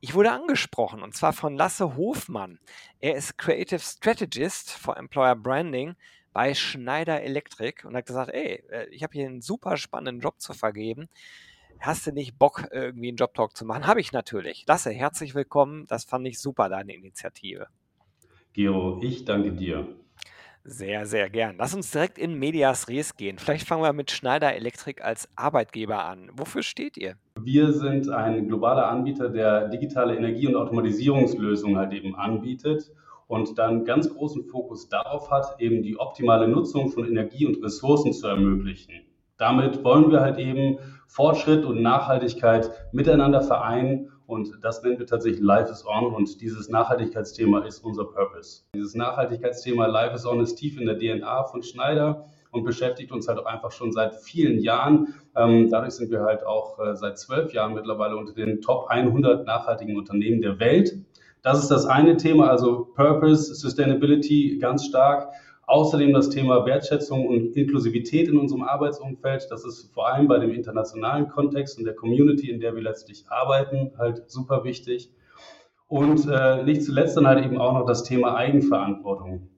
Ich wurde angesprochen und zwar von Lasse Hofmann. Er ist Creative Strategist for Employer Branding bei Schneider Electric und hat gesagt, ey, äh, ich habe hier einen super spannenden Job zu vergeben. Hast du nicht Bock, irgendwie einen Job Talk zu machen? Habe ich natürlich. Lasse, herzlich willkommen. Das fand ich super, deine Initiative. Gero, ich danke dir. Sehr, sehr gern. Lass uns direkt in Medias Res gehen. Vielleicht fangen wir mit Schneider Electric als Arbeitgeber an. Wofür steht ihr? Wir sind ein globaler Anbieter, der digitale Energie- und Automatisierungslösungen halt eben anbietet und dann ganz großen Fokus darauf hat, eben die optimale Nutzung von Energie und Ressourcen zu ermöglichen. Damit wollen wir halt eben Fortschritt und Nachhaltigkeit miteinander vereinen und das nennen wir tatsächlich Life is On und dieses Nachhaltigkeitsthema ist unser Purpose. Dieses Nachhaltigkeitsthema Life is On ist tief in der DNA von Schneider und beschäftigt uns halt auch einfach schon seit vielen Jahren. Ähm, dadurch sind wir halt auch äh, seit zwölf Jahren mittlerweile unter den Top 100 nachhaltigen Unternehmen der Welt. Das ist das eine Thema, also Purpose, Sustainability ganz stark. Außerdem das Thema Wertschätzung und Inklusivität in unserem Arbeitsumfeld. Das ist vor allem bei dem internationalen Kontext und der Community, in der wir letztlich arbeiten, halt super wichtig. Und äh, nicht zuletzt dann halt eben auch noch das Thema Eigenverantwortung.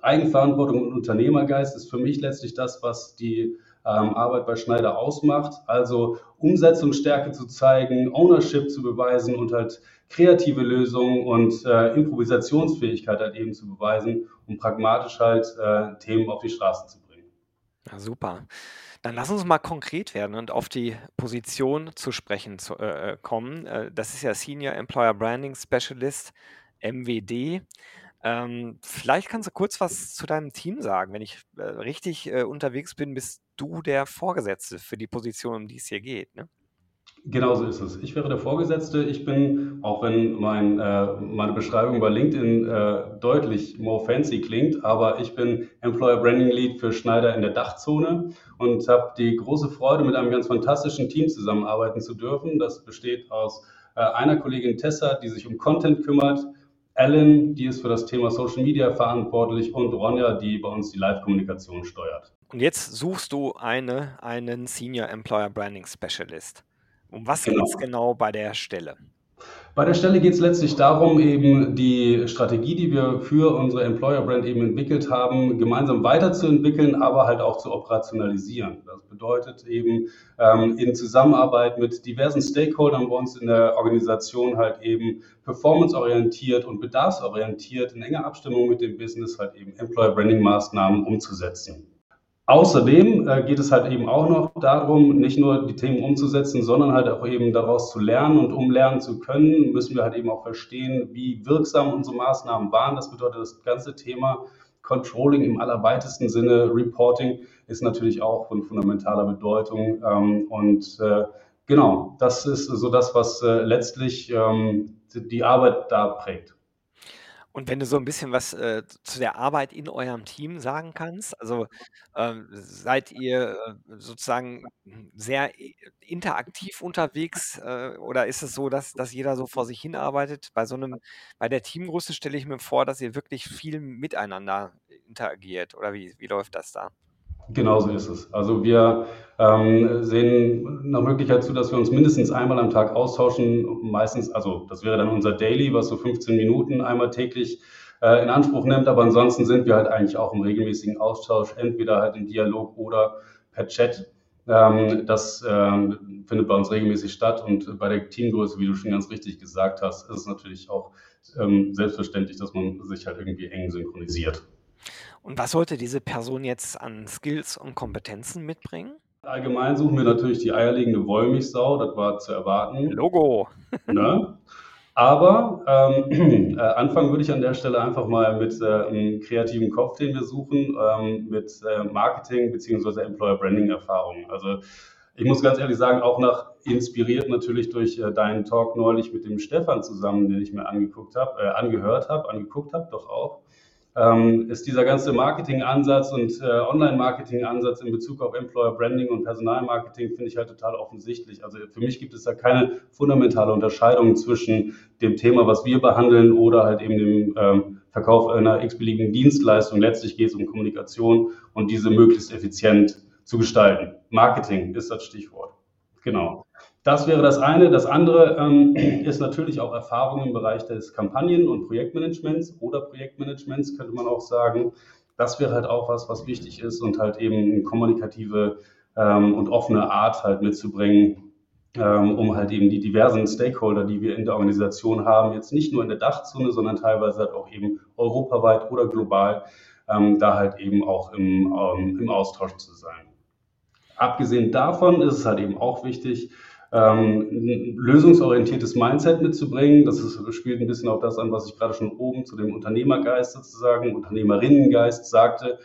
Eigenverantwortung und Unternehmergeist ist für mich letztlich das, was die ähm, Arbeit bei Schneider ausmacht. Also Umsetzungsstärke zu zeigen, Ownership zu beweisen und halt kreative Lösungen und äh, Improvisationsfähigkeit halt eben zu beweisen, um pragmatisch halt äh, Themen auf die Straße zu bringen. Ja, super. Dann lass uns mal konkret werden und auf die Position zu sprechen zu, äh, kommen. Äh, das ist ja Senior Employer Branding Specialist, MWD. Ähm, vielleicht kannst du kurz was zu deinem Team sagen. Wenn ich äh, richtig äh, unterwegs bin, bist du der Vorgesetzte für die Position, um die es hier geht. Ne? Genau so ist es. Ich wäre der Vorgesetzte. Ich bin, auch wenn mein, äh, meine Beschreibung bei LinkedIn äh, deutlich more fancy klingt, aber ich bin Employer Branding Lead für Schneider in der Dachzone und habe die große Freude, mit einem ganz fantastischen Team zusammenarbeiten zu dürfen. Das besteht aus äh, einer Kollegin Tessa, die sich um Content kümmert, Ellen, die ist für das Thema Social Media verantwortlich und Ronja, die bei uns die Live-Kommunikation steuert. Und jetzt suchst du eine, einen Senior Employer Branding Specialist. Um was genau. geht es genau bei der Stelle? Bei der Stelle geht es letztlich darum, eben die Strategie, die wir für unsere Employer Brand eben entwickelt haben, gemeinsam weiterzuentwickeln, aber halt auch zu operationalisieren. Das bedeutet eben ähm, in Zusammenarbeit mit diversen Stakeholdern bei uns in der Organisation halt eben performanceorientiert und bedarfsorientiert in enger Abstimmung mit dem Business halt eben Employer Branding Maßnahmen umzusetzen. Außerdem äh, geht es halt eben auch noch darum, nicht nur die Themen umzusetzen, sondern halt auch eben daraus zu lernen. Und um lernen zu können, müssen wir halt eben auch verstehen, wie wirksam unsere Maßnahmen waren. Das bedeutet, das ganze Thema Controlling im allerweitesten Sinne, Reporting, ist natürlich auch von fundamentaler Bedeutung. Ähm, und äh, genau, das ist so das, was äh, letztlich ähm, die Arbeit da prägt. Und wenn du so ein bisschen was, äh, zu der Arbeit in eurem Team sagen kannst, also, ähm, seid ihr, äh, sozusagen sehr interaktiv unterwegs, äh, oder ist es so, dass dass jeder so vor sich hin arbeitet? Bei so einem bei der Teamgröße stelle ich mir vor, dass ihr wirklich viel miteinander interagiert oder wie wie läuft das da? Genauso ist es. Also wir ähm, sehen nach Möglichkeit zu, dass wir uns mindestens einmal am Tag austauschen. Meistens, also das wäre dann unser Daily, was so 15 Minuten einmal täglich äh, in Anspruch nimmt. Aber ansonsten sind wir halt eigentlich auch im regelmäßigen Austausch, entweder halt im Dialog oder per Chat. Ähm, das ähm, findet bei uns regelmäßig statt. Und bei der Teamgröße, wie du schon ganz richtig gesagt hast, ist es natürlich auch ähm, selbstverständlich, dass man sich halt irgendwie eng synchronisiert. Und was sollte diese Person jetzt an Skills und Kompetenzen mitbringen? Allgemein suchen wir natürlich die eierlegende Wollmilchsau, das war zu erwarten. Logo. Ne? Aber ähm, äh, anfangen würde ich an der Stelle einfach mal mit äh, einem kreativen Kopf, den wir suchen, ähm, mit äh, Marketing bzw. Employer Branding Erfahrung. Also Ich muss ganz ehrlich sagen, auch nach inspiriert natürlich durch äh, deinen Talk neulich mit dem Stefan zusammen, den ich mir angeguckt habe, äh, angehört habe, angeguckt habe, doch auch ähm, ist dieser ganze Marketing-Ansatz und äh, Online-Marketing-Ansatz in Bezug auf Employer Branding und Personalmarketing finde ich halt total offensichtlich. Also für mich gibt es da keine fundamentale Unterscheidung zwischen dem Thema, was wir behandeln oder halt eben dem ähm, Verkauf einer x-beliebigen Dienstleistung. Letztlich geht es um Kommunikation und diese möglichst effizient zu gestalten. Marketing ist das Stichwort. Genau. Das wäre das eine. Das andere ähm, ist natürlich auch Erfahrung im Bereich des Kampagnen- und Projektmanagements oder Projektmanagements, könnte man auch sagen. Das wäre halt auch was, was wichtig ist und halt eben eine kommunikative ähm, und offene Art halt mitzubringen, ähm, um halt eben die diversen Stakeholder, die wir in der Organisation haben, jetzt nicht nur in der Dachzone, sondern teilweise halt auch eben europaweit oder global, ähm, da halt eben auch im, ähm, im Austausch zu sein. Abgesehen davon ist es halt eben auch wichtig, ähm, ein lösungsorientiertes Mindset mitzubringen. Das ist, spielt ein bisschen auf das an, was ich gerade schon oben zu dem Unternehmergeist sozusagen, Unternehmerinnengeist sagte.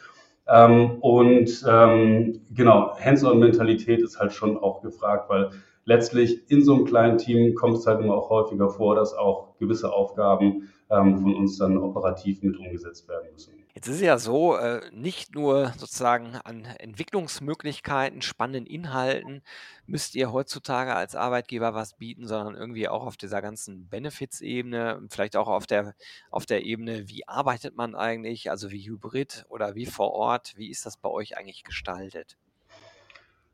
Ähm, und ähm, genau, Hands-on-Mentalität ist halt schon auch gefragt, weil letztlich in so einem kleinen Team kommt es halt immer auch häufiger vor, dass auch gewisse Aufgaben ähm, von uns dann operativ mit umgesetzt werden müssen. Jetzt ist es ja so, äh, nicht nur sozusagen an Entwicklungsmöglichkeiten, spannenden Inhalten müsst ihr heutzutage als Arbeitgeber was bieten, sondern irgendwie auch auf dieser ganzen Benefits-Ebene, vielleicht auch auf der, auf der Ebene, wie arbeitet man eigentlich, also wie hybrid oder wie vor Ort, wie ist das bei euch eigentlich gestaltet?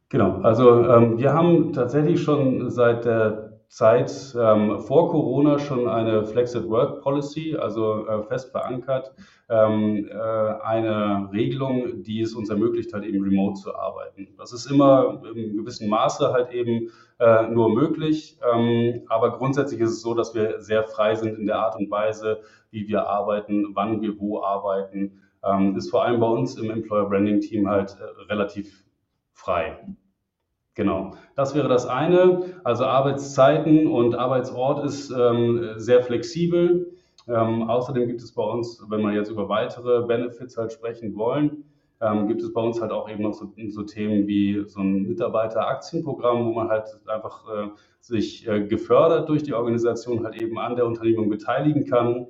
Genau, also ähm, wir haben tatsächlich schon seit der Zeit ähm, vor Corona schon eine Flexed Work Policy, also äh, fest verankert, ähm, äh, eine Regelung, die es uns ermöglicht hat, eben remote zu arbeiten. Das ist immer im gewissen Maße halt eben äh, nur möglich, ähm, aber grundsätzlich ist es so, dass wir sehr frei sind in der Art und Weise, wie wir arbeiten, wann wir wo arbeiten. Ähm, ist vor allem bei uns im Employer Branding Team halt äh, relativ frei. Genau, das wäre das eine. Also Arbeitszeiten und Arbeitsort ist ähm, sehr flexibel. Ähm, außerdem gibt es bei uns, wenn wir jetzt über weitere Benefits halt sprechen wollen, ähm, gibt es bei uns halt auch eben noch so, so Themen wie so ein Mitarbeiteraktienprogramm, wo man halt einfach äh, sich äh, gefördert durch die Organisation halt eben an der Unternehmung beteiligen kann.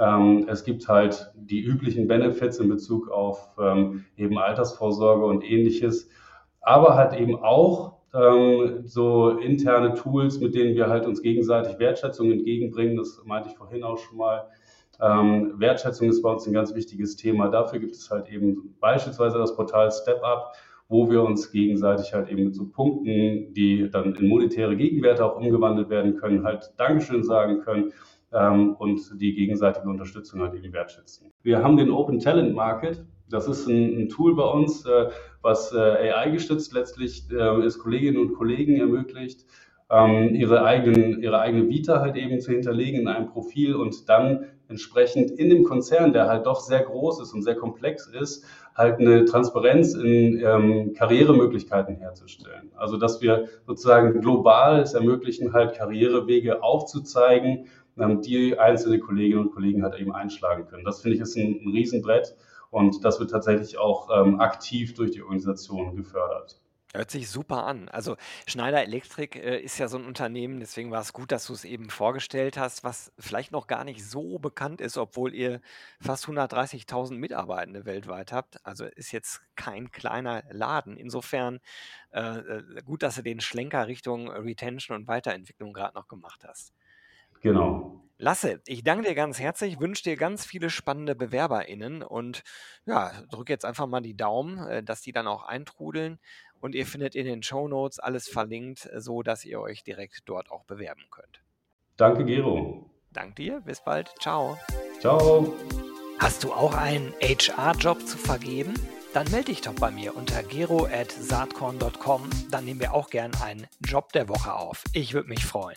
Ähm, es gibt halt die üblichen Benefits in Bezug auf ähm, eben Altersvorsorge und ähnliches aber halt eben auch ähm, so interne Tools, mit denen wir halt uns gegenseitig Wertschätzung entgegenbringen. Das meinte ich vorhin auch schon mal. Ähm, Wertschätzung ist bei uns ein ganz wichtiges Thema. Dafür gibt es halt eben beispielsweise das Portal StepUp, wo wir uns gegenseitig halt eben mit so Punkten, die dann in monetäre Gegenwerte auch umgewandelt werden können, halt Dankeschön sagen können ähm, und die gegenseitige Unterstützung halt eben wertschätzen. Wir haben den Open Talent Market. Das ist ein, ein Tool bei uns, äh, was äh, AI gestützt letztlich äh, es Kolleginnen und Kollegen ermöglicht, ähm, ihre, eigenen, ihre eigene Vita halt eben zu hinterlegen in einem Profil und dann entsprechend in dem Konzern, der halt doch sehr groß ist und sehr komplex ist, halt eine Transparenz in ähm, Karrieremöglichkeiten herzustellen. Also dass wir sozusagen global es ermöglichen, halt Karrierewege aufzuzeigen, ähm, die einzelne Kolleginnen und Kollegen halt eben einschlagen können. Das finde ich ist ein, ein Riesenbrett und das wird tatsächlich auch ähm, aktiv durch die Organisation gefördert. Hört sich super an. Also Schneider Elektrik äh, ist ja so ein Unternehmen, deswegen war es gut, dass du es eben vorgestellt hast, was vielleicht noch gar nicht so bekannt ist, obwohl ihr fast 130.000 Mitarbeitende weltweit habt. Also ist jetzt kein kleiner Laden. Insofern äh, äh gut, dass du den Schlenker Richtung Retention und Weiterentwicklung gerade noch gemacht hast. Genau. Lasse, ich danke dir ganz herzlich, wünsche dir ganz viele spannende BewerberInnen und ja, drücke jetzt einfach mal die Daumen, äh, dass die dann auch eintrudeln. Und ihr findet in den Show Notes alles verlinkt, äh, so dass ihr euch direkt dort auch bewerben könnt. Danke, Gero. Danke dir, bis bald. Ciao. Ciao. Hast du auch einen HR-Job zu vergeben? Dann melde dich doch bei mir unter gero.saatkorn.com. Dann nehmen wir auch gern einen Job der Woche auf. Ich würde mich freuen.